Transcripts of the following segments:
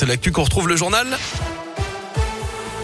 C'est l'actu qu'on retrouve le journal.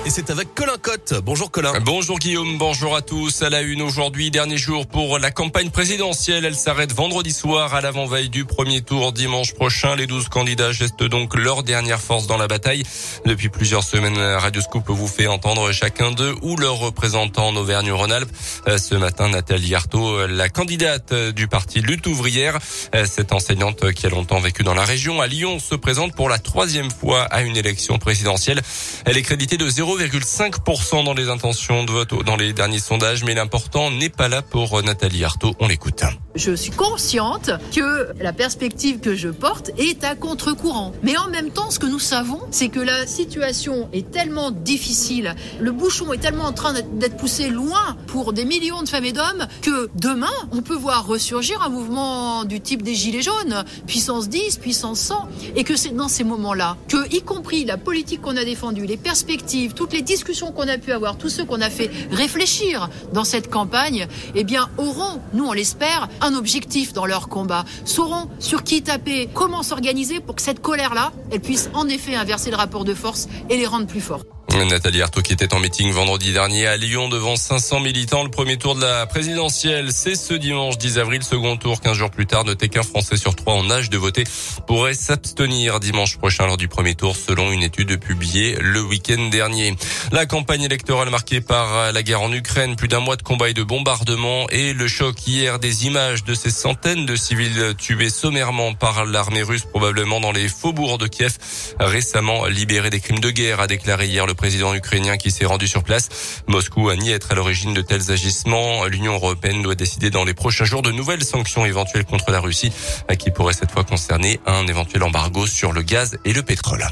Et c'est avec Colin Cotte. Bonjour Colin. Bonjour Guillaume, bonjour à tous. À la une aujourd'hui, dernier jour pour la campagne présidentielle. Elle s'arrête vendredi soir à l'avant-veille du premier tour dimanche prochain. Les 12 candidats gestent donc leur dernière force dans la bataille. Depuis plusieurs semaines, Radio Scoop vous fait entendre chacun d'eux ou leur représentant en Auvergne-Rhône-Alpes. Euh, ce matin, Nathalie Arthaud, la candidate du parti Lutte ouvrière, euh, cette enseignante qui a longtemps vécu dans la région à Lyon, se présente pour la troisième fois à une élection présidentielle. Elle est créditée de 0, 0,5% dans les intentions de vote dans les derniers sondages, mais l'important n'est pas là pour Nathalie Arthaud. On l'écoute. Je suis consciente que la perspective que je porte est à contre-courant. Mais en même temps, ce que nous savons, c'est que la situation est tellement difficile, le bouchon est tellement en train d'être poussé loin pour des millions de femmes et d'hommes que demain, on peut voir ressurgir un mouvement du type des Gilets jaunes, puissance 10, puissance 100, et que c'est dans ces moments-là que, y compris la politique qu'on a défendue, les perspectives, toutes les discussions qu'on a pu avoir, tous ceux qu'on a fait réfléchir dans cette campagne, eh bien, auront, nous on l'espère, un objectif dans leur combat, sauront sur qui taper, comment s'organiser pour que cette colère-là, elle puisse en effet inverser le rapport de force et les rendre plus forts. Nathalie Arthaud qui était en meeting vendredi dernier à Lyon devant 500 militants. Le premier tour de la présidentielle, c'est ce dimanche 10 avril. Second tour, 15 jours plus tard. Notez qu'un Français sur trois en âge de voter pourrait s'abstenir dimanche prochain lors du premier tour selon une étude publiée le week-end dernier. La campagne électorale marquée par la guerre en Ukraine, plus d'un mois de combat et de bombardements et le choc hier des images de ces centaines de civils tués sommairement par l'armée russe probablement dans les faubourgs de Kiev récemment libérés des crimes de guerre a déclaré hier le président président ukrainien qui s'est rendu sur place. Moscou a nié être à l'origine de tels agissements. L'Union européenne doit décider dans les prochains jours de nouvelles sanctions éventuelles contre la Russie, qui pourraient cette fois concerner un éventuel embargo sur le gaz et le pétrole.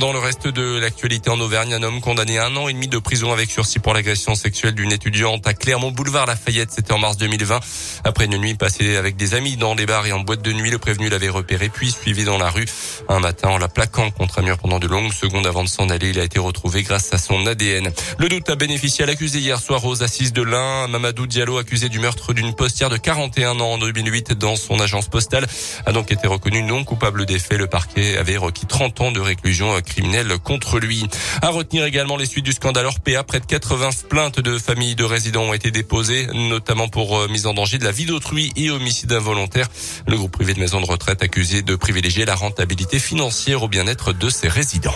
Dans le reste de l'actualité en Auvergne, un homme condamné à un an et demi de prison avec sursis pour l'agression sexuelle d'une étudiante à Clermont Boulevard Lafayette. C'était en mars 2020. Après une nuit passée avec des amis dans des bars et en boîte de nuit, le prévenu l'avait repéré puis suivi dans la rue. Un matin, en la plaquant contre un mur pendant de longues secondes avant de s'en aller, il a été retrouvé grâce à son ADN. Le doute a bénéficié à l'accusé hier soir aux assises de l'Ain. Mamadou Diallo, accusé du meurtre d'une postière de 41 ans en 2008 dans son agence postale, a donc été reconnu non coupable des faits. Le parquet avait requis 30 ans de réclusion criminel contre lui. À retenir également les suites du scandale Orpea. Près de 80 plaintes de familles de résidents ont été déposées, notamment pour euh, mise en danger de la vie d'autrui et homicide involontaire. Le groupe privé de maisons de retraite accusé de privilégier la rentabilité financière au bien-être de ses résidents.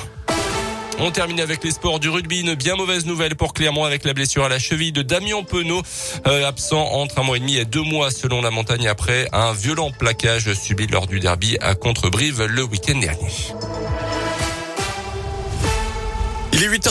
On termine avec les sports du rugby. Une bien mauvaise nouvelle pour Clermont avec la blessure à la cheville de Damien Penaud, euh, absent entre un mois et demi et deux mois selon la montagne après un violent plaquage subi lors du derby à Contrebrive le week-end dernier. Il est 8